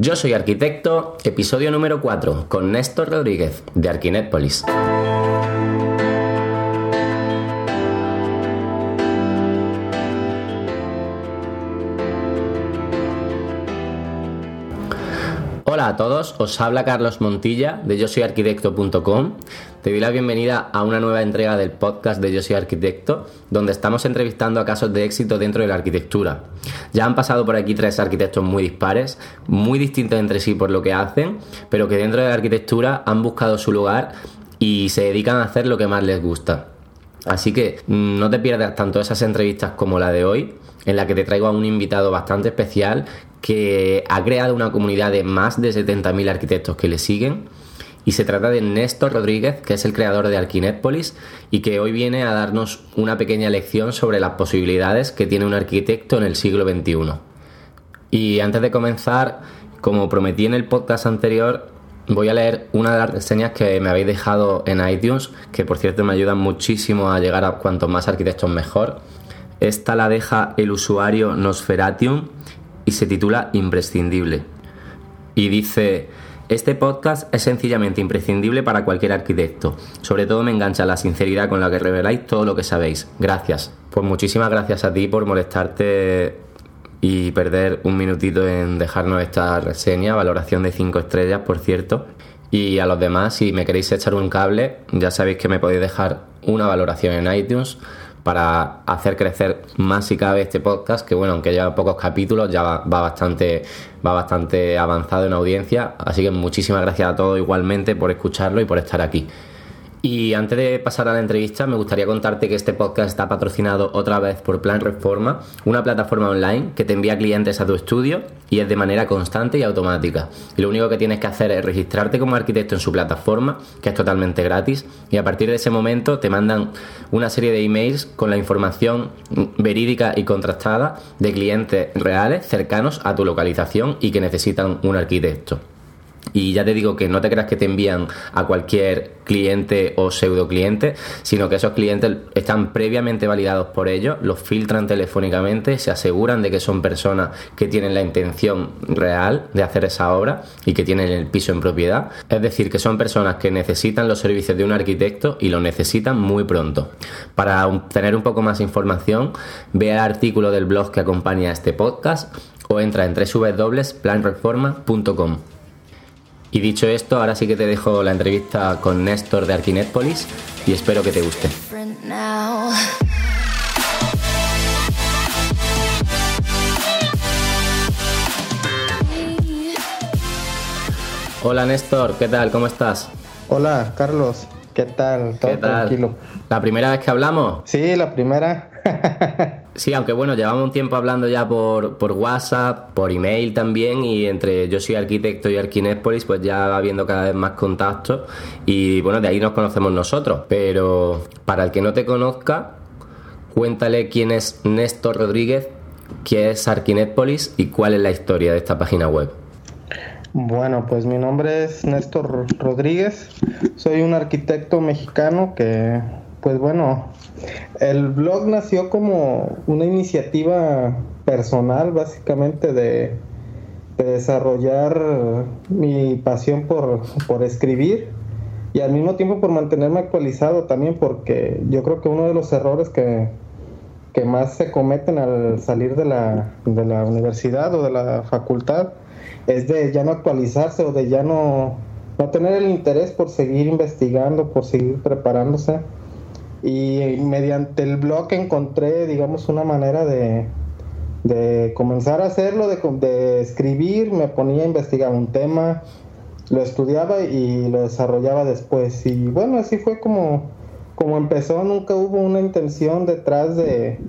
Yo soy arquitecto, episodio número 4, con Néstor Rodríguez, de Arquinépolis. A todos, os habla Carlos Montilla de yo soy arquitecto.com. Te doy la bienvenida a una nueva entrega del podcast de Yo soy arquitecto, donde estamos entrevistando a casos de éxito dentro de la arquitectura. Ya han pasado por aquí tres arquitectos muy dispares, muy distintos entre sí por lo que hacen, pero que dentro de la arquitectura han buscado su lugar y se dedican a hacer lo que más les gusta. Así que mm, no te pierdas tanto esas entrevistas como la de hoy, en la que te traigo a un invitado bastante especial que ha creado una comunidad de más de 70.000 arquitectos que le siguen. Y se trata de Néstor Rodríguez, que es el creador de Arquinépolis y que hoy viene a darnos una pequeña lección sobre las posibilidades que tiene un arquitecto en el siglo XXI. Y antes de comenzar, como prometí en el podcast anterior, voy a leer una de las reseñas que me habéis dejado en iTunes, que por cierto me ayudan muchísimo a llegar a cuantos más arquitectos mejor. Esta la deja el usuario Nosferatium y se titula Imprescindible. Y dice, este podcast es sencillamente imprescindible para cualquier arquitecto. Sobre todo me engancha la sinceridad con la que reveláis todo lo que sabéis. Gracias. Pues muchísimas gracias a ti por molestarte y perder un minutito en dejarnos esta reseña, valoración de 5 estrellas, por cierto. Y a los demás, si me queréis echar un cable, ya sabéis que me podéis dejar una valoración en iTunes para hacer crecer más si cabe este podcast, que bueno, aunque lleva pocos capítulos, ya va, bastante, va bastante avanzado en audiencia. Así que muchísimas gracias a todos igualmente por escucharlo y por estar aquí. Y antes de pasar a la entrevista, me gustaría contarte que este podcast está patrocinado otra vez por Plan Reforma, una plataforma online que te envía clientes a tu estudio y es de manera constante y automática. Y lo único que tienes que hacer es registrarte como arquitecto en su plataforma, que es totalmente gratis, y a partir de ese momento te mandan una serie de emails con la información verídica y contrastada de clientes reales cercanos a tu localización y que necesitan un arquitecto. Y ya te digo que no te creas que te envían a cualquier cliente o pseudo cliente, sino que esos clientes están previamente validados por ellos, los filtran telefónicamente, se aseguran de que son personas que tienen la intención real de hacer esa obra y que tienen el piso en propiedad. Es decir, que son personas que necesitan los servicios de un arquitecto y lo necesitan muy pronto. Para tener un poco más información, ve el artículo del blog que acompaña a este podcast o entra en www.planreforma.com. Y dicho esto, ahora sí que te dejo la entrevista con Néstor de Arquinépolis y espero que te guste. Hola Néstor, ¿qué tal? ¿Cómo estás? Hola Carlos, ¿qué tal? ¿Todo tranquilo? ¿La primera vez que hablamos? Sí, la primera. Sí, aunque bueno, llevamos un tiempo hablando ya por, por WhatsApp, por email también, y entre yo soy arquitecto y Arquinépolis, pues ya va habiendo cada vez más contactos, y bueno, de ahí nos conocemos nosotros. Pero para el que no te conozca, cuéntale quién es Néstor Rodríguez, qué es Arquinépolis y cuál es la historia de esta página web. Bueno, pues mi nombre es Néstor Rodríguez, soy un arquitecto mexicano que, pues bueno, el blog nació como una iniciativa personal, básicamente, de, desarrollar mi pasión por, escribir y al mismo tiempo por mantenerme actualizado también, porque yo creo que uno de los errores que, que más se cometen al salir de la, de la universidad o de la facultad es de ya no actualizarse o de ya no, no tener el interés por seguir investigando, por seguir preparándose y mediante el blog encontré, digamos, una manera de, de comenzar a hacerlo, de, de, escribir, me ponía a investigar un tema, lo estudiaba y lo desarrollaba después. Y bueno, así fue como, como empezó, nunca hubo una intención detrás de,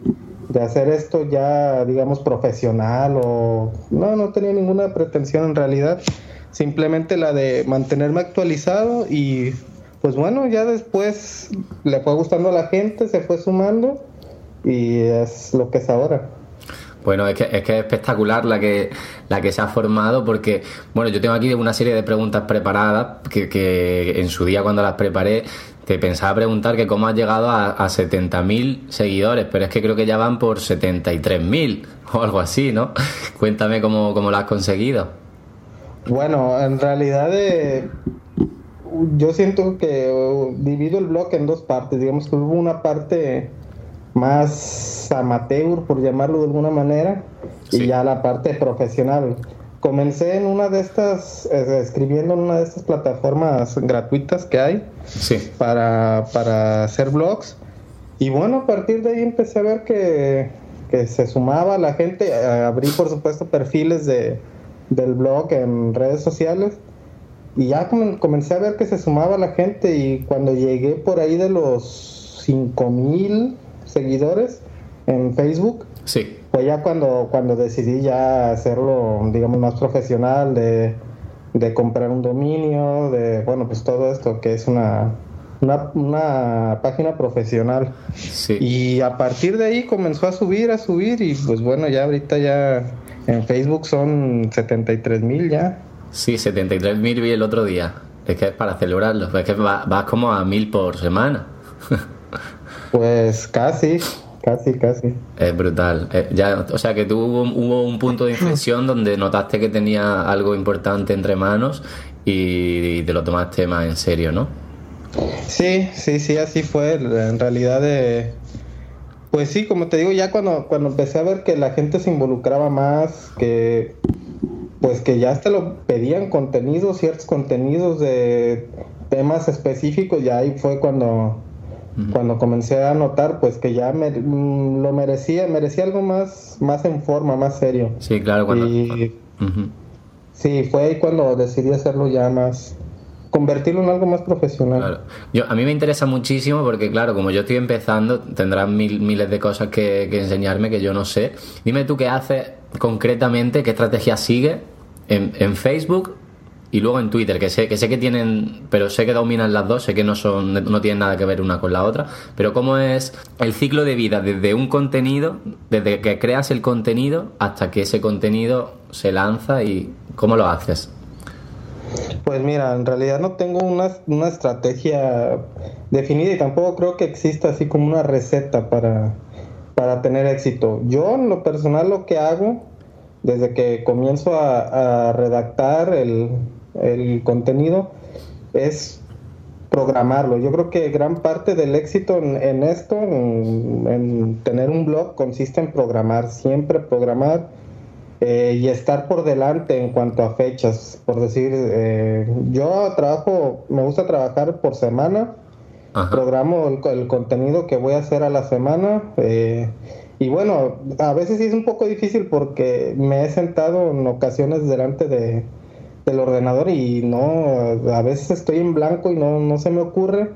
de hacer esto ya, digamos, profesional o no, no tenía ninguna pretensión en realidad, simplemente la de mantenerme actualizado y pues bueno, ya después le fue gustando a la gente, se fue sumando y es lo que es ahora. Bueno, es que, es que es espectacular la que, la que se ha formado porque, bueno, yo tengo aquí una serie de preguntas preparadas que, que en su día cuando las preparé te pensaba preguntar que cómo has llegado a, a 70.000 seguidores, pero es que creo que ya van por 73.000 o algo así, ¿no? Cuéntame cómo, cómo lo has conseguido. Bueno, en realidad eh, yo siento que uh, divido el blog en dos partes. Digamos que hubo una parte más amateur, por llamarlo de alguna manera, y ya la parte profesional. Comencé en una de estas, eh, escribiendo en una de estas plataformas gratuitas que hay para, para hacer blogs. Y bueno, a partir de ahí empecé a ver que, que se sumaba la gente. Abrí, por supuesto, perfiles de, del blog en redes sociales. Y ya comencé a ver que se sumaba la gente. Y cuando llegué por ahí de los 5000 seguidores en Facebook, sí. fue ya cuando, cuando decidí ya hacerlo, digamos, más profesional, de, de comprar un dominio, de, bueno, pues todo esto que es una una, una página profesional. Y a partir de ahí comenzó a subir, a subir y pues bueno, ya ahorita ya en Facebook son 73 mil ya. Sí, 73 mil vi el otro día. Es que es para celebrarlo, es que vas, como a mil por semana. pues casi, casi, casi. Es brutal. Eh, ya, o sea que tú hubo, hubo, un punto de inflexión donde notaste que tenía algo importante entre manos y te lo tomaste más en serio, ¿no? Sí, sí, sí, así fue. En realidad, eh, pues sí, como te digo, ya cuando, cuando empecé a ver que la gente se involucraba más, que pues que ya hasta lo pedían contenidos, ciertos contenidos de temas específicos, ya ahí fue cuando, cuando comencé a notar pues que ya me, mm, lo merecía, merecía algo más, más en forma, más serio. Sí, claro, cuando... Sí, fue ahí cuando decidí hacerlo ya más, convertirlo en algo más profesional. Yo, a mí me interesa muchísimo porque, claro, como yo estoy empezando, tendrán mil, miles de cosas que, enseñarme que yo no sé. Dime tú qué haces concretamente, qué estrategia sigue en, en, Facebook y luego en Twitter, que sé, que sé que tienen, pero sé que dominan las dos, sé que no son, no tienen nada que ver una con la otra, pero cómo es el ciclo de vida desde un contenido, desde que creas el contenido hasta que ese contenido se lanza y cómo lo haces. Pues mira, en realidad no tengo una, una, estrategia definida y tampoco creo que exista así como una receta para, para tener éxito. Yo en lo personal lo que hago, desde que comienzo a, redactar el, el, contenido, es programarlo. Yo creo que gran parte del éxito en, esto, en tener un blog, consiste en programar, siempre programar eh, y estar por delante en cuanto a fechas. Por decir, eh, yo trabajo, me gusta trabajar por semana, programo el, contenido que voy a hacer a la semana. Eh, y bueno, a veces sí es un poco difícil porque me he sentado en ocasiones delante de, del ordenador y no, a veces estoy en blanco y no, no se me ocurre.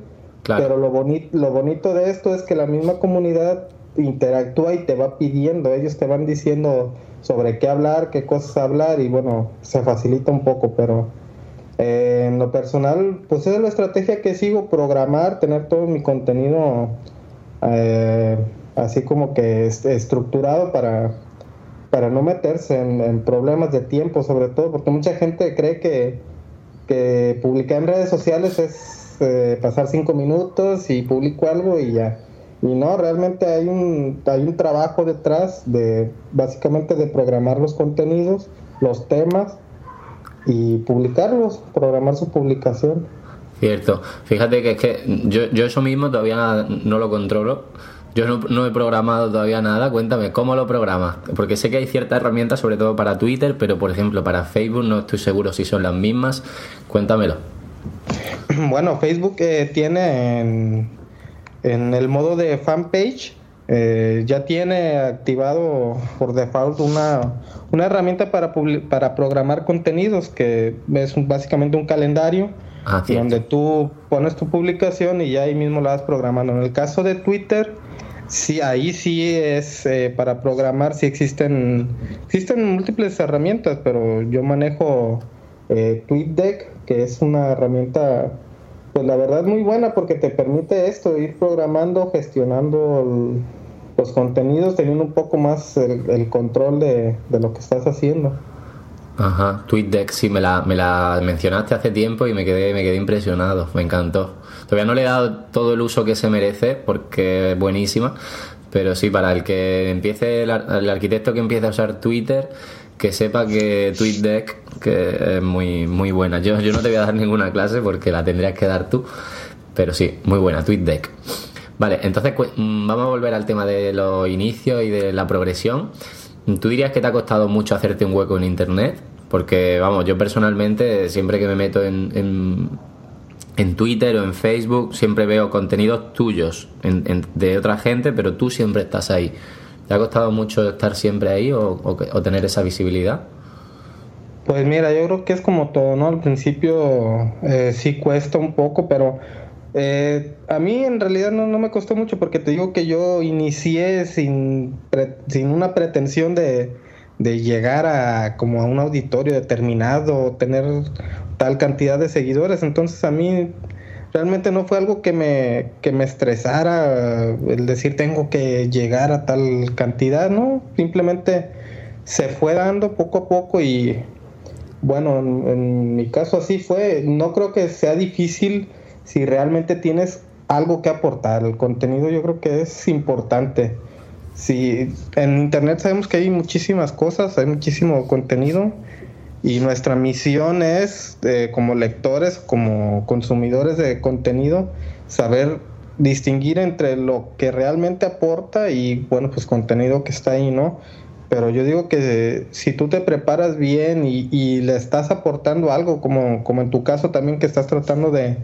Pero lo, bonito lo bonito de esto es que la misma comunidad interactúa y te va pidiendo, ellos te van diciendo sobre qué hablar, qué cosas hablar y bueno, se facilita un poco, pero eh, en lo personal, pues es la estrategia que sigo, programar, tener todo mi contenido eh, así como que estructurado para, para no meterse en, problemas de tiempo, sobre todo, porque mucha gente cree que, que publicar en redes sociales es eh, pasar cinco minutos y publico algo y ya y no, realmente hay un, hay un trabajo detrás de básicamente de programar los contenidos, los temas y publicarlos, programar su publicación. Cierto. Fíjate que es que yo, yo eso mismo todavía no lo controlo. Yo no, no, he programado todavía nada. Cuéntame, ¿cómo lo programas? Porque sé que hay ciertas herramientas, sobre todo para Twitter, pero por ejemplo para Facebook no estoy seguro si son las mismas. Cuéntamelo. Bueno, Facebook eh, tiene en, el modo de fanpage eh, ya tiene activado por default una, una herramienta para, para programar contenidos que es básicamente un calendario donde tú pones tu publicación y ya ahí mismo la vas programando. En el caso de Twitter, sí, ahí sí es eh, para programar, sí existen, existen múltiples herramientas, pero yo manejo eh, TweetDeck, que es una herramienta pues la verdad muy buena porque te permite esto, ir programando, gestionando los contenidos, teniendo un poco más el, control de, lo que estás haciendo. Ajá, TweetDeck sí me la, me la mencionaste hace tiempo y me quedé, me quedé impresionado, me encantó. Todavía no le he dado todo el uso que se merece porque es buenísima, pero sí, para el que empiece, el, arquitecto que empiece a usar Twitter, que sepa que TweetDeck que es muy, muy buena. Yo, yo no te voy a dar ninguna clase porque la tendrías que dar tú, pero sí, muy buena, TweetDeck. Vale, entonces mm, vamos a volver al tema de los inicios y de la progresión. ¿Tú dirías que te ha costado mucho hacerte un hueco en Internet? Porque, vamos, yo personalmente, siempre que me meto en, en, Twitter o en Facebook, siempre veo contenidos tuyos de otra gente, pero tú siempre estás ahí. ¿Te ha costado mucho estar siempre ahí o, tener esa visibilidad? Pues mira, yo creo que es como todo, ¿no? Al principio eh, sí cuesta un poco, pero eh, a mí en realidad no, me costó mucho porque te digo que yo inicié sin, sin una pretensión de, llegar a como a un auditorio determinado, tener tal cantidad de seguidores. Entonces a mí realmente no fue algo que me, que me estresara el decir tengo que llegar a tal cantidad, ¿no? Simplemente se fue dando poco a poco y bueno, en mi caso así fue. No creo que sea difícil si realmente tienes algo que aportar. El contenido yo creo que es importante. Si en internet sabemos que hay muchísimas cosas, hay muchísimo contenido y nuestra misión es eh, como lectores, como consumidores de contenido, saber distinguir entre lo que realmente aporta y bueno, pues contenido que está ahí, ¿no? Pero yo digo que si tú te preparas bien y, le estás aportando algo, como, como en tu caso también que estás tratando de,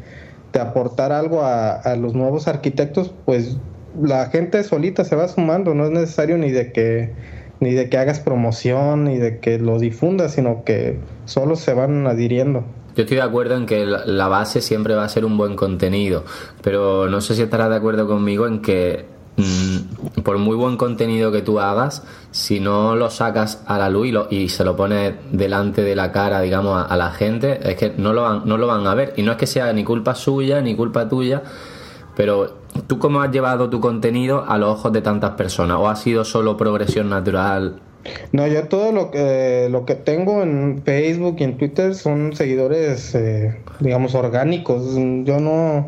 de aportar algo a, los nuevos arquitectos, pues la gente solita se va sumando, no es necesario ni de que ni de que hagas promoción ni de que lo difundas, sino que solo se van adhiriendo. Yo estoy de acuerdo en que la base siempre va a ser un buen contenido, pero no sé si estarás de acuerdo conmigo en que Mm, por muy buen contenido que tú hagas, si no lo sacas a la luz y, se lo pones delante de la cara, digamos, a, la gente, es que no lo, van, no lo van a ver. Y no es que sea ni culpa suya ni culpa tuya, pero ¿tú cómo has llevado tu contenido a los ojos de tantas personas? ¿O ha sido solo progresión natural? No, yo todo lo que, lo que tengo en Facebook y en Twitter son seguidores, eh, digamos, orgánicos. Yo no,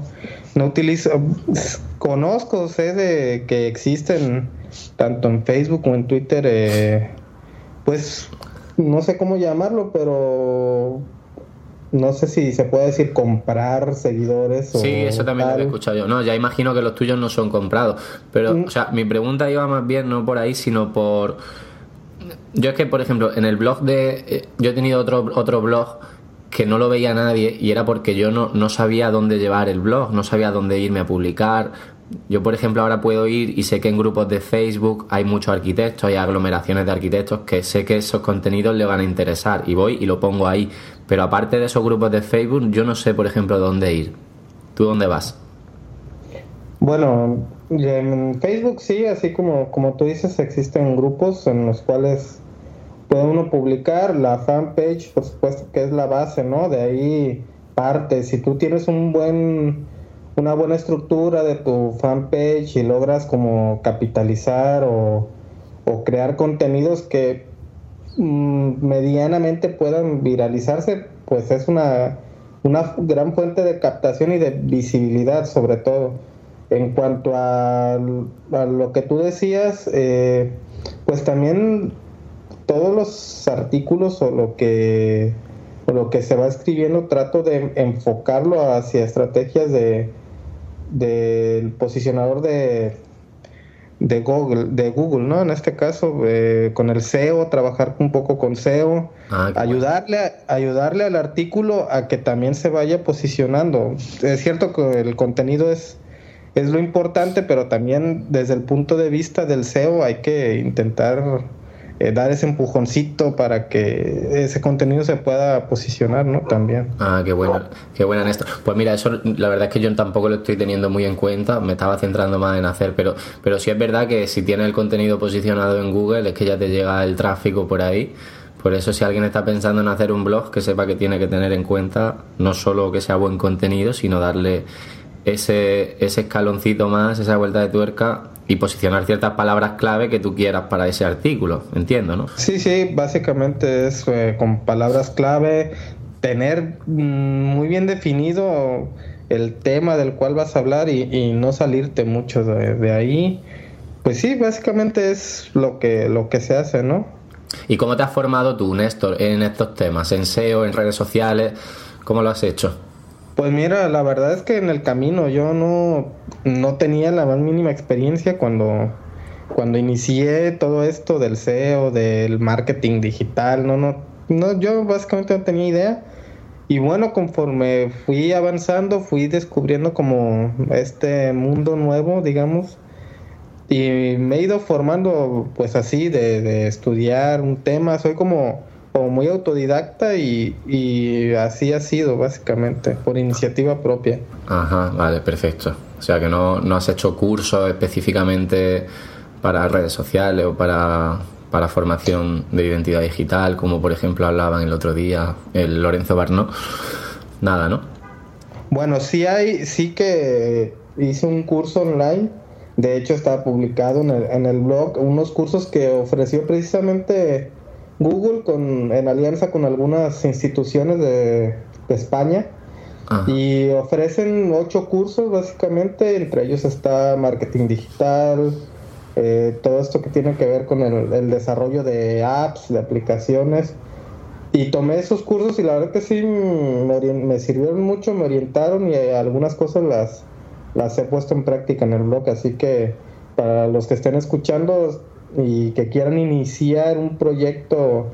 no utilizo conozco, sé de que existen tanto en Facebook como en Twitter, eh, pues no sé cómo llamarlo, pero no sé si se puede decir comprar seguidores. Sí, eso también lo he escuchado yo. No, ya imagino que los tuyos no son comprados. Pero, mm. o sea, mi pregunta iba más bien no por ahí, sino por. Yo es que, por ejemplo, en el blog de. Eh, yo he tenido otro, otro blog que no lo veía nadie y era porque yo no, no sabía dónde llevar el blog, no sabía dónde irme a publicar. Yo, por ejemplo, ahora puedo ir y sé que en grupos de Facebook hay muchos arquitectos, hay aglomeraciones de arquitectos que sé que esos contenidos le van a interesar y voy y lo pongo ahí. Pero aparte de esos grupos de Facebook, yo no sé, por ejemplo, dónde ir. ¿Tú dónde vas? Bueno, en Facebook sí, así como, como tú dices, existen grupos en los cuales puede uno publicar la fanpage, por supuesto que es la base, ¿no? De ahí parte. Si tú tienes un buen, una buena estructura de tu fanpage y logras como capitalizar o, crear contenidos que mm, medianamente puedan viralizarse, pues es una, una gran fuente de captación y de visibilidad sobre todo. En cuanto a, lo que tú decías, eh, pues también todos los artículos o lo que lo que se va escribiendo trato de enfocarlo hacia estrategias de del posicionador de de Google, de Google, ¿no? En este caso, eh, con el SEO, trabajar un poco con SEO, ah, ayudarle, ayudarle al artículo a que también se vaya posicionando. Es cierto que el contenido es, es lo importante, pero también desde el punto de vista del SEO hay que intentar eh, dar ese empujoncito para que ese contenido se pueda posicionar, ¿no? También. Ah, qué bueno, qué buena en esto. Pues mira, eso la verdad es que yo tampoco lo estoy teniendo muy en cuenta, me estaba centrando más en hacer, pero, pero sí es verdad que si tienes el contenido posicionado en Google es que ya te llega el tráfico por ahí. Por eso si alguien está pensando en hacer un blog, que sepa que tiene que tener en cuenta no solo que sea buen contenido, sino darle ese, ese escaloncito más, esa vuelta de tuerca y posicionar ciertas palabras clave que tú quieras para ese artículo, entiendo, ¿no? Sí, sí, básicamente es eh, con palabras clave, tener mm, muy bien definido el tema del cual vas a hablar y, no salirte mucho de, ahí. Pues sí, básicamente es lo que, lo que se hace, ¿no? ¿Y cómo te has formado tú, Néstor, en estos temas? ¿En SEO, en redes sociales? ¿Cómo lo has hecho? Pues mira, la verdad es que en el camino yo no, no tenía la más mínima experiencia cuando, cuando inicié todo esto del SEO, del marketing digital, no, no, no, yo básicamente no tenía idea. Y bueno, conforme fui avanzando, fui descubriendo como este mundo nuevo, digamos, y me he ido formando pues así de, de estudiar un tema, soy como como muy autodidacta y, así ha sido básicamente, por iniciativa propia. Ajá, vale, perfecto. O sea que no, no has hecho cursos específicamente para redes sociales o para, para formación de identidad digital, como por ejemplo hablaban el otro día el Lorenzo Barnó. Nada, ¿no? Bueno, sí hay, sí que hice un curso online. De hecho, está publicado en el, en el blog unos cursos que ofreció precisamente Google con, en alianza con algunas instituciones de, España y ofrecen ocho cursos básicamente, entre ellos está marketing digital, eh, todo esto que tiene que ver con el, desarrollo de apps, de aplicaciones. Y tomé esos cursos y la verdad que sí me, me sirvieron mucho, me orientaron y algunas cosas las, las he puesto en práctica en el blog, así que para los que estén escuchando y que quieran iniciar un proyecto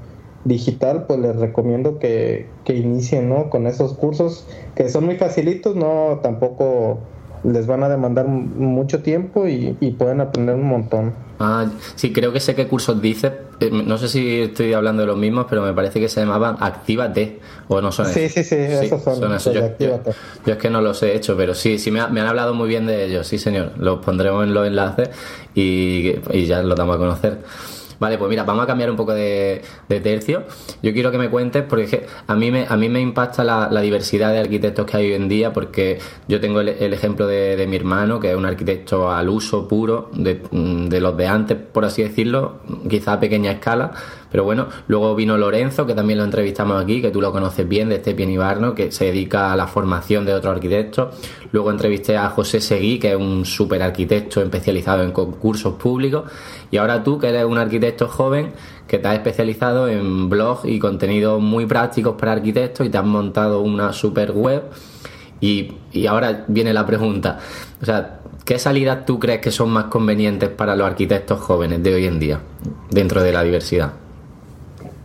digital, pues les recomiendo que, que inicien ¿no? con esos cursos que son muy facilitos, no tampoco les van a demandar mucho tiempo y, pueden aprender un montón. Ah, sí, creo que sé qué cursos dices. Eh, no sé si estoy hablando de los mismos, pero me parece que se llamaban Actívate. ¿O no son Sí, sí, sí, esos son. Yo, es que no los he hecho, pero sí, sí me, han hablado muy bien de ellos. Sí, señor. Los pondremos en los enlaces y, y ya los damos a conocer. Vale, pues mira, vamos a cambiar un poco de, tercio. Yo quiero que me cuentes, porque a mí me, a mí me impacta la, diversidad de arquitectos que hay hoy en día, porque yo tengo el, ejemplo de, mi hermano, que es un arquitecto al uso puro, de, de los de antes, por así decirlo, quizá a pequeña escala, pero bueno, luego vino Lorenzo, que también lo entrevistamos aquí, que tú lo conoces bien, de este Ibarno, que se dedica a la formación de otros arquitectos. Luego entrevisté a José Seguí, que es un súper arquitecto especializado en concursos públicos. Y ahora tú, que eres un arquitecto joven, que te has especializado en blogs y contenidos muy prácticos para arquitectos y te has montado una super web. Y, y ahora viene la pregunta, o sea, ¿qué salidas tú crees que son más convenientes para los arquitectos jóvenes de hoy en día, dentro de la diversidad?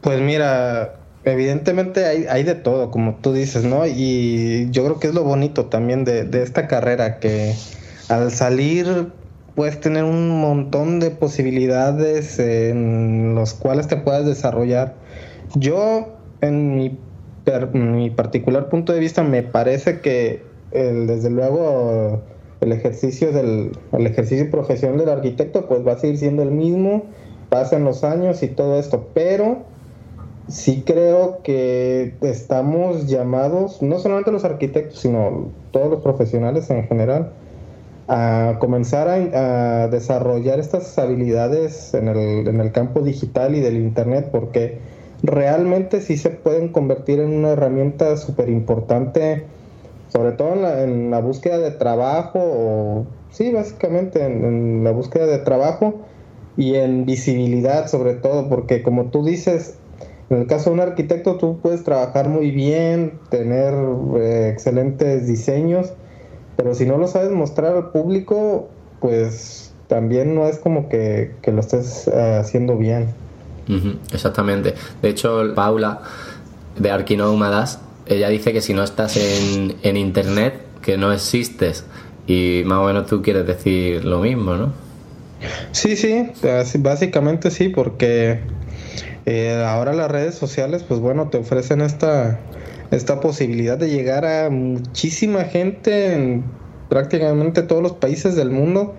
Pues mira, evidentemente hay, hay, de todo, como tú dices, ¿no? Y yo creo que es lo bonito también de, esta carrera, que al salir puedes tener un montón de posibilidades en los cuales te puedes desarrollar. Yo, en mi, mi particular punto de vista, me parece que desde luego el ejercicio del el ejercicio profesional del arquitecto pues va a seguir siendo el mismo, pasan los años y todo esto, pero sí creo que estamos llamados, no solamente los arquitectos, sino todos los profesionales en general, a comenzar a, desarrollar estas habilidades en el, campo digital y del Internet, porque realmente sí se pueden convertir en una herramienta súper importante, sobre todo en la, búsqueda de trabajo, o sí, básicamente en, en la búsqueda de trabajo y en visibilidad sobre todo, porque como tú dices, en el caso de un arquitecto tú puedes trabajar muy bien, tener eh, excelentes diseños, pero si no lo sabes mostrar al público, pues también no es como que, lo estés eh, haciendo bien. exactamente. De hecho, Paula de Arquinómadas, ella dice que si no estás en, en internet, que no existes. Y más o menos tú quieres decir lo mismo, ¿no? Sí, sí, básicamente sí, porque eh, ahora las redes sociales, pues bueno, te ofrecen esta, esta posibilidad de llegar a muchísima gente en prácticamente todos los países del mundo.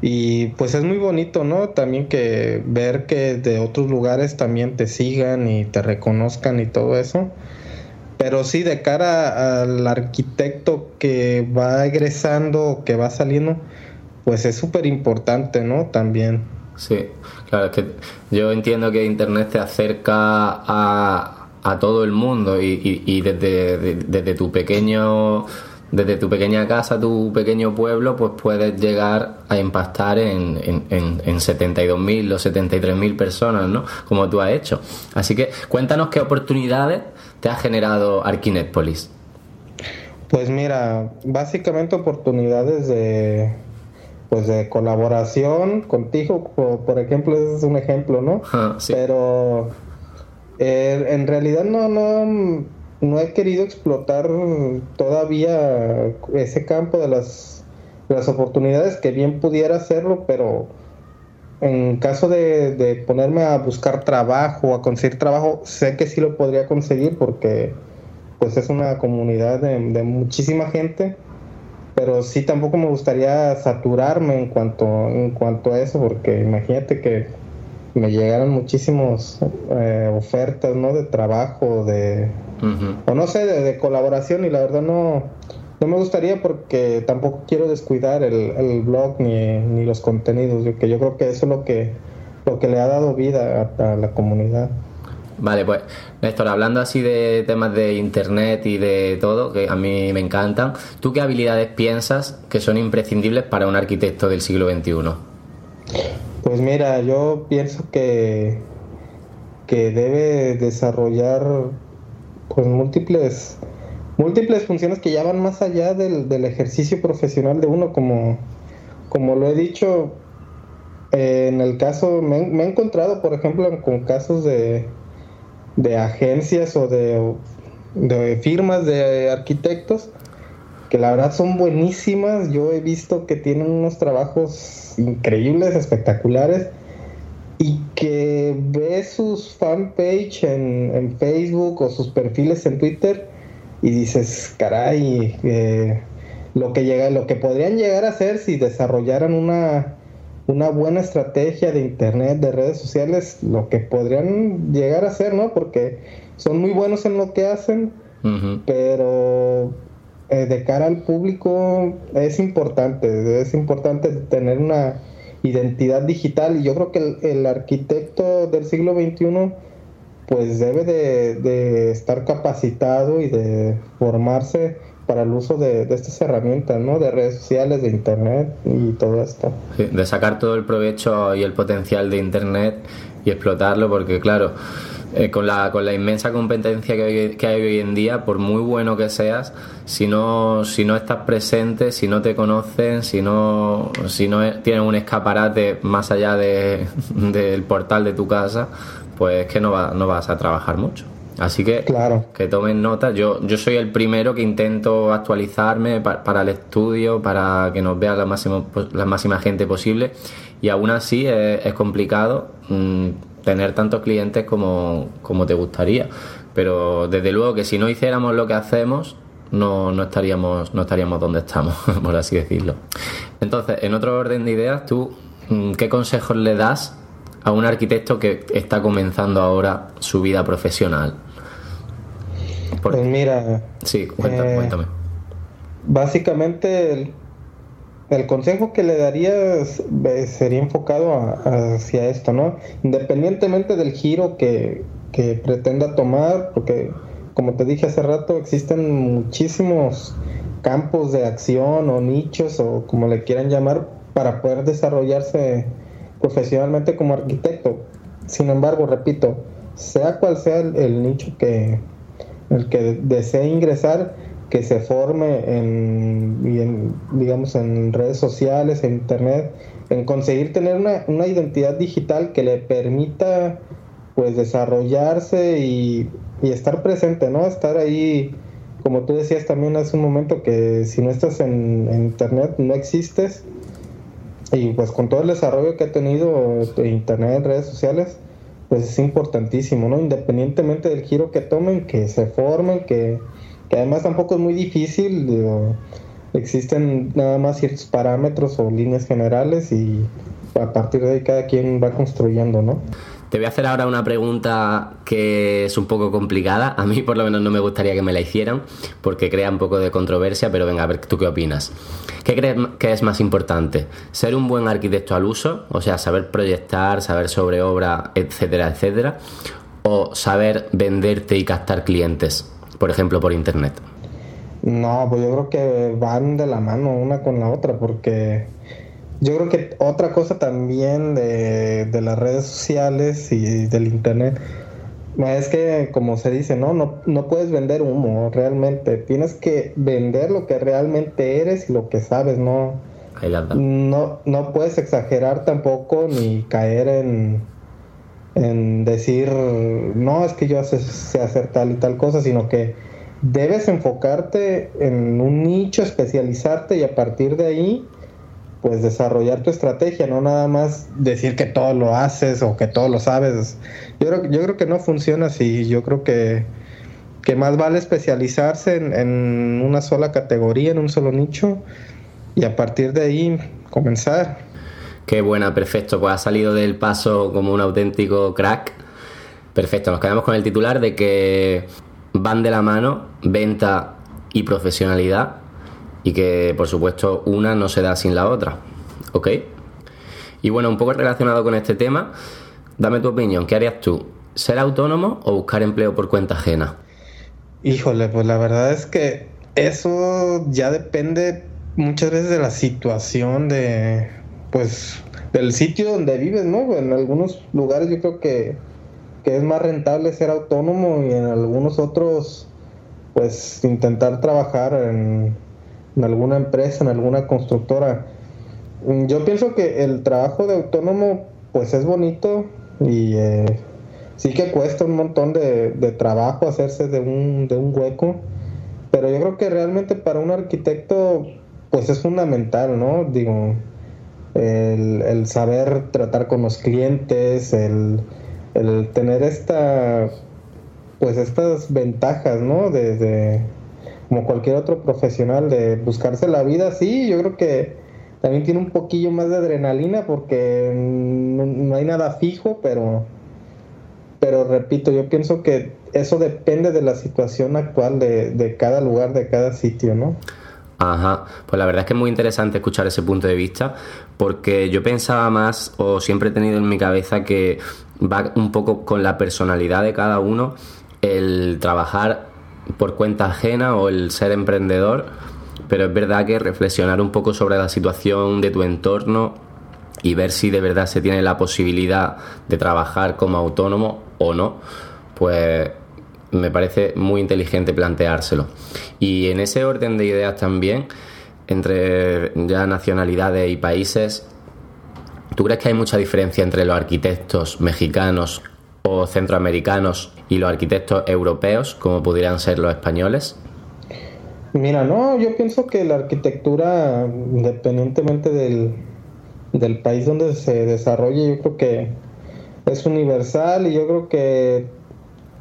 Y pues es muy bonito, ¿no? También que ver que de otros lugares también te sigan y te reconozcan y todo eso. Pero sí, de cara al arquitecto que va egresando, que va saliendo, pues es súper importante, ¿no? También. Sí, claro, es que yo entiendo que Internet te acerca a, a todo el mundo y, y, desde, desde tu pequeño desde tu pequeña casa, tu pequeño pueblo, pues puedes llegar a impactar en, en, en, en 72.000 o 73.000 personas, ¿no? Como tú has hecho. Así que cuéntanos qué oportunidades te ha generado Arquinépolis. Pues mira, básicamente oportunidades de pues de colaboración contigo, por, ejemplo, ese es un ejemplo, ¿no? Ah, sí. Pero eh, en realidad no, no, no he querido explotar todavía ese campo de las, las oportunidades que bien pudiera hacerlo, pero en caso de, de ponerme a buscar trabajo, a conseguir trabajo, sé que sí lo podría conseguir porque pues es una comunidad de, de muchísima gente pero sí tampoco me gustaría saturarme en cuanto en cuanto a eso porque imagínate que me llegaron muchísimas eh, ofertas no de trabajo de o no sé de, de, colaboración y la verdad no no me gustaría porque tampoco quiero descuidar el, el blog ni, ni, los contenidos que yo creo que eso es lo que lo que le ha dado vida a, a la comunidad Vale, pues Néstor, hablando así de temas de internet y de todo, que a mí me encantan, ¿tú qué habilidades piensas que son imprescindibles para un arquitecto del siglo XXI? Pues mira, yo pienso que, que debe desarrollar pues múltiples múltiples funciones que ya van más allá del, del ejercicio profesional de uno, como, como lo he dicho, eh, en el caso, me, me, he encontrado, por ejemplo, con casos de, de agencias o de, de, firmas de arquitectos que la verdad son buenísimas. Yo he visto que tienen unos trabajos increíbles, espectaculares y que ves sus fanpage en, en Facebook o sus perfiles en Twitter y dices, caray, eh, lo que llega, lo que podrían llegar a hacer si desarrollaran una una buena estrategia de internet, de redes sociales, lo que podrían llegar a ser, ¿no? Porque son muy buenos en lo que hacen, uh -huh. pero eh, de cara al público es importante, es importante tener una identidad digital y yo creo que el, el arquitecto del siglo XXI pues debe de, de, estar capacitado y de formarse para el uso de, estas herramientas, ¿no? De redes sociales, de internet y todo esto. De sacar todo el provecho y el potencial de internet y explotarlo, porque claro, eh, con, la, con la inmensa competencia que hay, que hay hoy en día, por muy bueno que seas, si no, si no estás presente, si no te conocen, si no, si no tienes un escaparate más allá de, del portal de tu casa, pues es que no, va, no vas a trabajar mucho. Así que claro. que tomen nota. Yo, yo soy el primero que intento actualizarme para, para el estudio, para que nos vea la máxima, la máxima gente posible. Y aún así es, es complicado mmm, tener tantos clientes como, como te gustaría. Pero desde luego que si no hiciéramos lo que hacemos, no, no, estaríamos, no estaríamos donde estamos, por así decirlo. Entonces, en otro orden de ideas, ¿tú qué consejos le das a un arquitecto que está comenzando ahora su vida profesional? Pues mira. Sí, cuéntame. Eh, cuéntame. Básicamente, el, el, consejo que le daría es, sería enfocado a, hacia esto, ¿no? Independientemente del giro que, que, pretenda tomar, porque, como te dije hace rato, existen muchísimos campos de acción o nichos o como le quieran llamar para poder desarrollarse profesionalmente como arquitecto. Sin embargo, repito, sea cual sea el, el nicho que, el que desee ingresar, que se forme en, en, digamos, en redes sociales, en internet, en conseguir tener una, una identidad digital que le permita pues desarrollarse y, y, estar presente, ¿no? Estar ahí, como tú decías también hace un momento, que si no estás en, en internet no existes. Y pues con todo el desarrollo que ha tenido internet, redes sociales, pues es importantísimo, ¿no? Independientemente del giro que tomen, que se formen, que, que además tampoco es muy difícil, existen nada más ciertos parámetros o líneas generales y a partir de ahí cada quien va construyendo, ¿no? Te voy a hacer ahora una pregunta que es un poco complicada. A mí por lo menos no me gustaría que me la hicieran porque crea un poco de controversia, pero venga, a ver tú qué opinas. ¿Qué crees que es más importante? ¿Ser un buen arquitecto al uso? O sea, saber proyectar, saber sobre obra, etcétera, etcétera. ¿O saber venderte y captar clientes? Por ejemplo, por internet. No, pues yo creo que van de la mano una con la otra, porque yo creo que otra cosa también de, de las redes sociales y del internet es que, como se dice, ¿no? ¿no? No puedes vender humo realmente. Tienes que vender lo que realmente eres y lo que sabes, ¿no? No, no puedes exagerar tampoco ni caer en, en decir, no, es que yo sé hacer tal y tal cosa, sino que debes enfocarte en un nicho, especializarte y a partir de ahí pues desarrollar tu estrategia, no nada más decir que todo lo haces o que todo lo sabes. Yo creo, yo creo que no funciona así, yo creo que, que más vale especializarse en, una sola categoría, en un solo nicho y a partir de ahí comenzar. Qué buena, perfecto, pues ha salido del paso como un auténtico crack. Perfecto, nos quedamos con el titular de que van de la mano venta y profesionalidad y que por supuesto una no se da sin la otra. ¿Ok? Y bueno, un poco relacionado con este tema, dame tu opinión, ¿qué harías tú? ¿Ser autónomo o buscar empleo por cuenta ajena? Híjole, pues la verdad es que eso ya depende muchas veces de la situación de, pues, del sitio donde vives, ¿no? En algunos lugares yo creo que, que es más rentable ser autónomo y en algunos otros, pues, intentar trabajar en en alguna empresa, en alguna constructora. Mm, yo pienso que el trabajo de autónomo pues es bonito y eh, sí que cuesta un montón de, trabajo hacerse de un, de un hueco, pero yo creo que realmente para un arquitecto pues es fundamental, ¿no? Digo, el, saber tratar con los clientes, el, el, tener esta pues estas ventajas, ¿no? de, como cualquier otro profesional de buscarse la vida, sí, yo creo que también tiene un poquillo más de adrenalina porque no, hay nada fijo, pero pero repito, yo pienso que eso depende de la situación actual de, de cada lugar, de cada sitio, ¿no? Ajá, pues la verdad es que es muy interesante escuchar ese punto de vista porque yo pensaba más o siempre he tenido en mi cabeza que va un poco con la personalidad de cada uno el trabajar por cuenta ajena o el ser emprendedor, pero es verdad que reflexionar un poco sobre la situación de tu entorno y ver si de verdad se tiene la posibilidad de trabajar como autónomo o no, pues me parece muy inteligente planteárselo. Y en ese orden de ideas también, entre ya nacionalidades y países, ¿tú crees que hay mucha diferencia entre los arquitectos mexicanos o centroamericanos y los arquitectos europeos, como pudieran ser los españoles? Mira, no, yo pienso que la arquitectura, independientemente del, del país donde se desarrolle, yo creo que es universal y yo creo que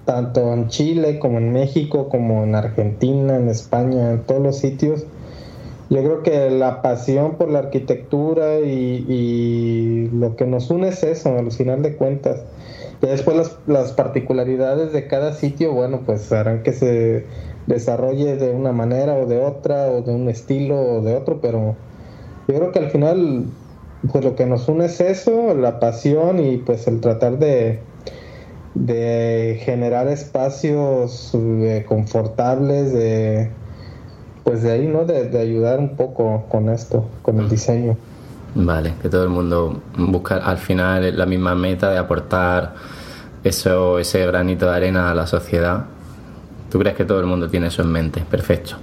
tanto en Chile como en México, como en Argentina, en España, en todos los sitios, yo creo que la pasión por la arquitectura y, y lo que nos une es eso, al final de cuentas después las, las particularidades de cada sitio, bueno, pues harán que se desarrolle de una manera o de otra, o de un estilo o de otro, pero yo creo que al final, pues lo que nos une es eso, la pasión y pues el tratar de, de generar espacios eh, confortables, de pues de ahí, ¿no? De, de ayudar un poco con esto, con el diseño. Vale, que todo el mundo busca al final la misma meta de aportar eso, ese granito de arena a la sociedad. ¿Tú crees que todo el mundo tiene eso en mente? Perfecto.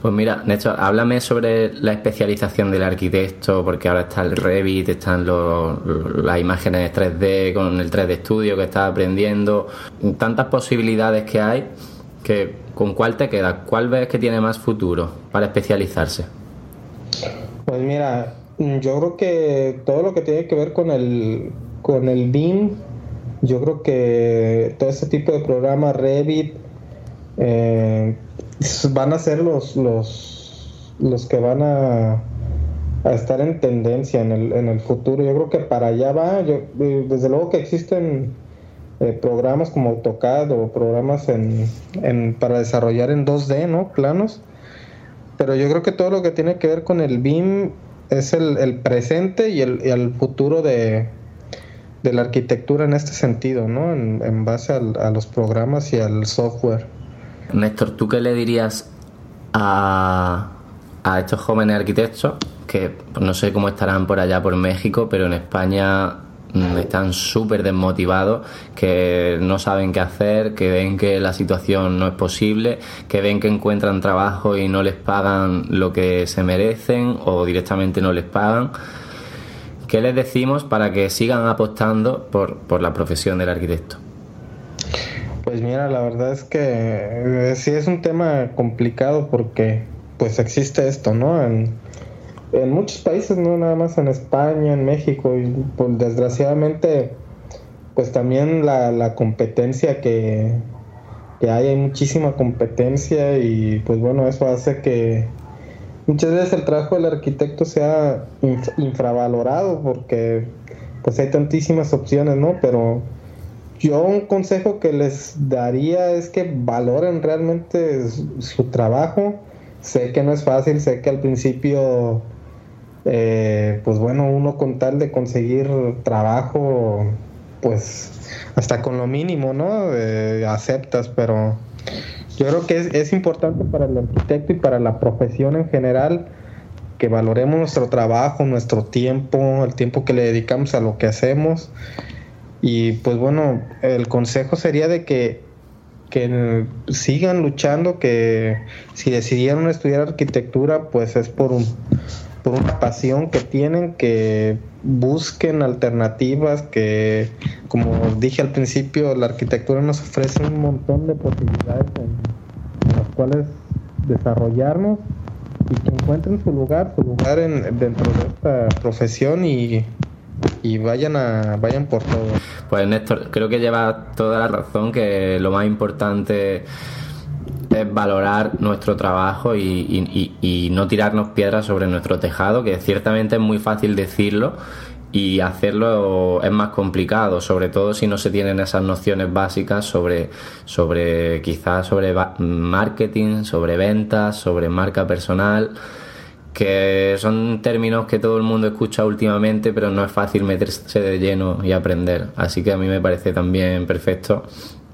Pues mira, Néstor, háblame sobre la especialización del arquitecto, porque ahora está el Revit, están las imágenes 3D con el 3D Studio que estás aprendiendo, tantas posibilidades que hay, que ¿con cuál te quedas? ¿Cuál ves que tiene más futuro para especializarse? Pues mira, yo creo que todo lo que tiene que ver con el, con el BIM, yo creo que todo ese tipo de programas, Revit, eh, van a ser los, los, los que van a, a estar en tendencia en el, en el futuro. Yo creo que para allá va. Yo, eh, desde luego que existen eh, programas como AutoCAD o programas en, en, para desarrollar en 2D, ¿no? Planos. Pero yo creo que todo lo que tiene que ver con el BIM es el, presente y el, futuro de, la arquitectura en este sentido, ¿no? En, base a los programas y al software. Néstor, ¿tú qué le dirías a, a estos jóvenes arquitectos que pues, no sé cómo estarán por allá por México, pero en España están súper desmotivados, que no saben qué hacer, que ven que la situación no es posible, que ven que encuentran trabajo y no les pagan lo que se merecen o directamente no les pagan. ¿Qué les decimos para que sigan apostando por, por la profesión del arquitecto? Pues mira, la verdad es que eh, sí es un tema complicado porque pues existe esto, ¿no? En, en muchos países, no nada más en España, en México, y pues, desgraciadamente, pues también la, competencia que, que, hay, hay muchísima competencia y pues bueno, eso hace que muchas veces el trabajo del arquitecto sea infravalorado porque pues hay tantísimas opciones, ¿no? Pero yo un consejo que les daría es que valoren realmente su trabajo. Sé que no es fácil, sé que al principio eh, pues bueno, uno con tal de conseguir trabajo, pues hasta con lo mínimo, ¿no? aceptas, pero yo creo que es, es, importante para el arquitecto y para la profesión en general que valoremos nuestro trabajo, nuestro tiempo, el tiempo que le dedicamos a lo que hacemos. Y pues bueno, el consejo sería de que, que sigan luchando, que si decidieron estudiar arquitectura, pues es por un, por una pasión que tienen, que busquen alternativas, que como dije al principio, la arquitectura nos ofrece un montón de posibilidades en, las cuales desarrollarnos y que encuentren su lugar, su lugar en, dentro de esta profesión y, y vayan a vayan por todo. Pues Néstor, creo que lleva toda la razón que lo más importante es valorar nuestro trabajo y, no tirarnos piedras sobre nuestro tejado, que ciertamente es muy fácil decirlo y hacerlo es más complicado, sobre todo si no se tienen esas nociones básicas sobre, sobre quizás sobre marketing, sobre ventas, sobre marca personal, que son términos que todo el mundo escucha últimamente, pero no es fácil meterse de lleno y aprender. Así que a mí me parece también perfecto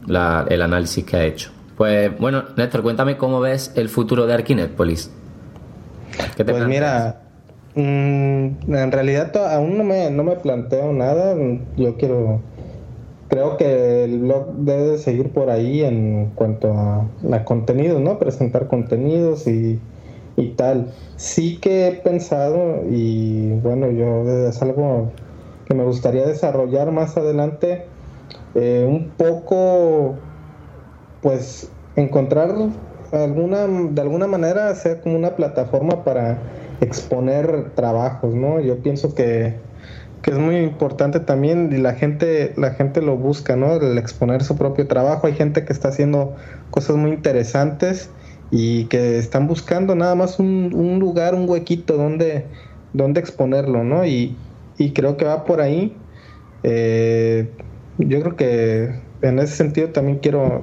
el análisis que ha hecho. Pues bueno, Néstor, cuéntame cómo ves el futuro de Arquinépolis. pues mira, mm, en realidad aún no me, no me planteo nada. Yo quiero, creo que el blog debe seguir por ahí en cuanto a, a contenidos, ¿no? Presentar contenidos y, y tal. Sí que he pensado y bueno, yo es algo que me gustaría desarrollar más adelante. Eh, un poco pues encontrar alguna, de alguna manera ser como una plataforma para exponer trabajos, ¿no? Yo pienso que, que es muy importante también y la gente, la gente lo busca, ¿no? El exponer su propio trabajo. Hay gente que está haciendo cosas muy interesantes y que están buscando nada más un, un lugar, un huequito donde, donde exponerlo, ¿no? Y, y creo que va por ahí. Eh, yo creo que en ese sentido también quiero,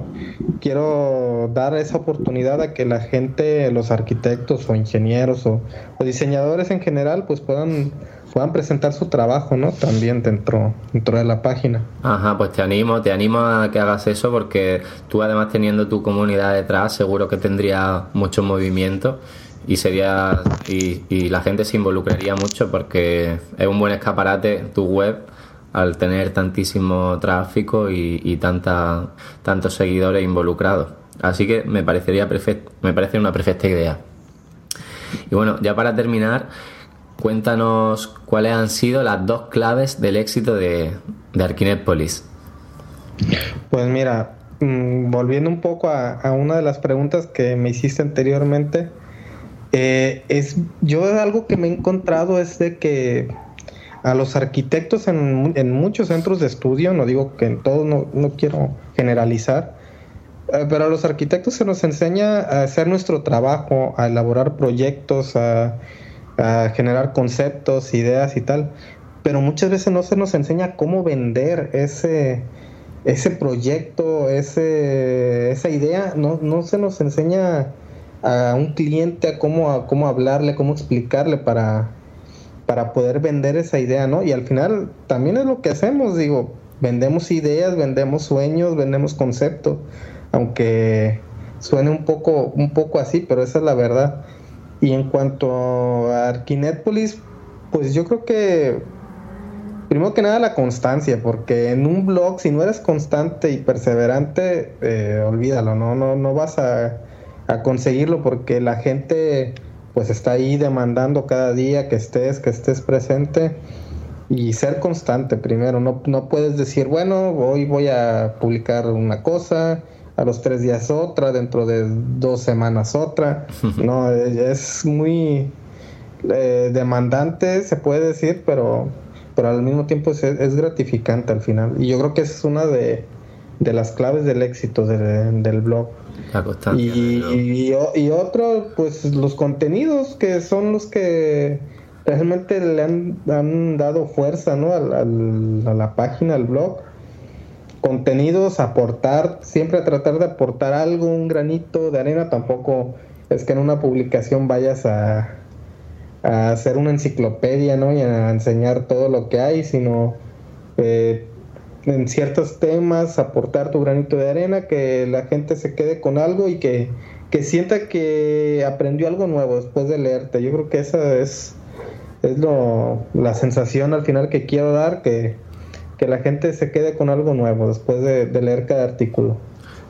quiero dar esa oportunidad a que la gente, los arquitectos o ingenieros o, diseñadores en general, pues puedan, puedan presentar su trabajo, ¿no? También dentro, dentro de la página. Ajá, pues te animo, te animo a que hagas eso porque tú además teniendo tu comunidad detrás seguro que tendría mucho movimiento y sería y, y la gente se involucraría mucho porque es un buen escaparate tu web al tener tantísimo tráfico y, tanta, tantos seguidores involucrados. Así que me parecería me parece una perfecta idea. Y bueno, ya para terminar, cuéntanos cuáles han sido las dos claves del éxito de, de Arquinépolis. Pues mira, mm, volviendo un poco a, una de las preguntas que me hiciste anteriormente, eh, es yo algo que me he encontrado es de que a los arquitectos en, muchos centros de estudio, no digo que en todos, no, quiero generalizar, eh, pero a los arquitectos se nos enseña a hacer nuestro trabajo, a elaborar proyectos, a, generar conceptos, ideas y tal, pero muchas veces no se nos enseña cómo vender ese, ese proyecto, ese, esa idea, no, no se nos enseña a un cliente a cómo, a cómo hablarle, cómo explicarle para para poder vender esa idea, ¿no? Y al final también es lo que hacemos, digo, vendemos ideas, vendemos sueños, vendemos conceptos, aunque suene un poco, un poco así, pero esa es la verdad. Y en cuanto a Arquinépolis, pues yo creo que primero que nada la constancia, porque en un blog si no eres constante y perseverante, eh, olvídalo, no, no, no vas a, a, conseguirlo porque la gente pues está ahí demandando cada día que estés, que estés presente y ser constante primero, no, no puedes decir, bueno, hoy voy a publicar una cosa, a los tres días otra, dentro de dos semanas otra, no, es muy eh, demandante, se puede decir, pero, pero al mismo tiempo es, es, gratificante al final. Y yo creo que esa es una de, de las claves del éxito de, del blog. La constancia. Y, y, y, otro, pues los contenidos que son los que realmente le han, han dado fuerza ¿no? a, a, a la página, al blog contenidos, aportar, siempre tratar de aportar algo, un granito de arena, tampoco es que en una publicación vayas a, a hacer una enciclopedia, ¿no? Y a enseñar todo lo que hay, sino eh, en ciertos temas aportar tu granito de arena, que la gente se quede con algo y que, que sienta que aprendió algo nuevo después de leerte. Yo creo que esa es, es lo, la sensación al final que quiero dar, que, que la gente se quede con algo nuevo después de, de leer cada artículo.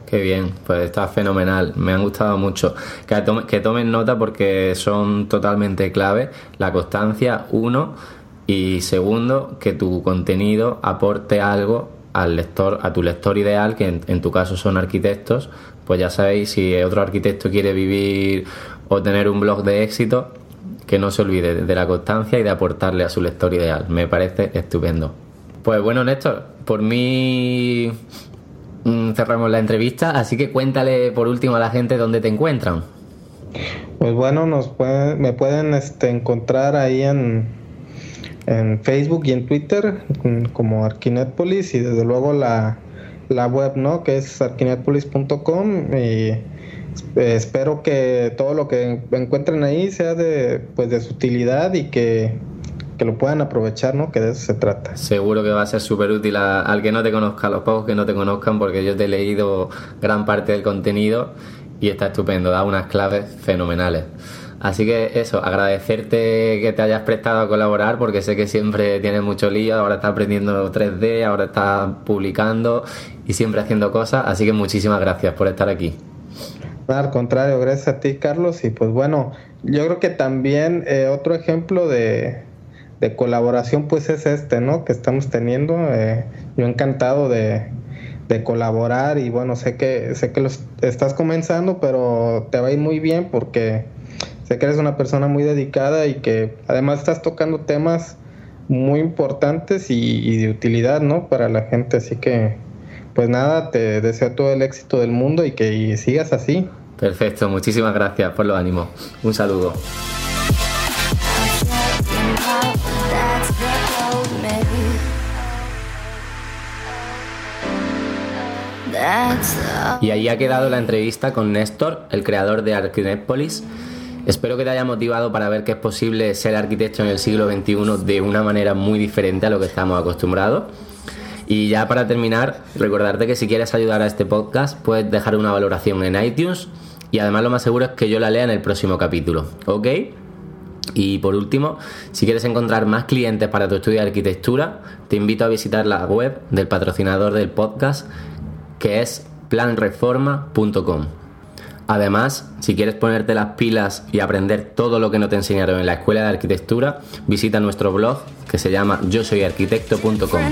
Qué bien, pues está fenomenal, me han gustado mucho. Que, tome, que tomen nota porque son totalmente clave. La constancia, uno, y segundo, que tu contenido aporte algo al lector, a tu lector ideal, que en, en tu caso son arquitectos, pues ya sabéis, si otro arquitecto quiere vivir o tener un blog de éxito, que no se olvide de la constancia y de aportarle a su lector ideal. Me parece estupendo. Pues bueno, Néstor, por mí Mm, cerramos la entrevista, así que cuéntale por último a la gente dónde te encuentran. Pues bueno, nos pueden, me pueden este, encontrar ahí en, en Facebook y en Twitter como Arquinetpolis y desde luego la, la web, ¿no? Que es arquinetpolis.com y espero que todo lo que encuentren ahí sea de, pues, de su utilidad y que que lo puedan aprovechar, ¿no? Que de eso se trata. Seguro que va a ser súper útil a, al que no te conozca, a los pocos que no te conozcan, porque yo te he leído gran parte del contenido y está estupendo, da unas claves fenomenales. Así que eso, agradecerte que te hayas prestado a colaborar porque sé que siempre tienes mucho lío, ahora estás aprendiendo 3D, ahora estás publicando y siempre haciendo cosas, así que muchísimas gracias por estar aquí. Al contrario, gracias a ti Carlos y pues bueno, yo creo que también eh, otro ejemplo de, de colaboración pues es este, ¿no? Que estamos teniendo. Eh, yo encantado de, de, colaborar y bueno, sé que, sé que lo estás comenzando, pero te va a ir muy bien porque sé que eres una persona muy dedicada y que además estás tocando temas muy importantes y, y de utilidad, ¿no? Para la gente, así que pues nada, te deseo todo el éxito del mundo y que y sigas así. Perfecto, muchísimas gracias por los ánimos. Un saludo. Y ahí ha quedado la entrevista con Néstor, el creador de Arquinépolis. Espero que te haya motivado para ver que es posible ser arquitecto en el siglo XXI de una manera muy diferente a lo que estamos acostumbrados. Y ya para terminar, recordarte que si quieres ayudar a este podcast, puedes dejar una valoración en iTunes y además lo más seguro es que yo la lea en el próximo capítulo, ¿ok? Y por último, si quieres encontrar más clientes para tu estudio de arquitectura, te invito a visitar la web del patrocinador del podcast que es planreforma.com. Además, si quieres ponerte las pilas y aprender todo lo que no te enseñaron en la escuela de arquitectura, visita nuestro blog que se llama yo soy arquitecto.com.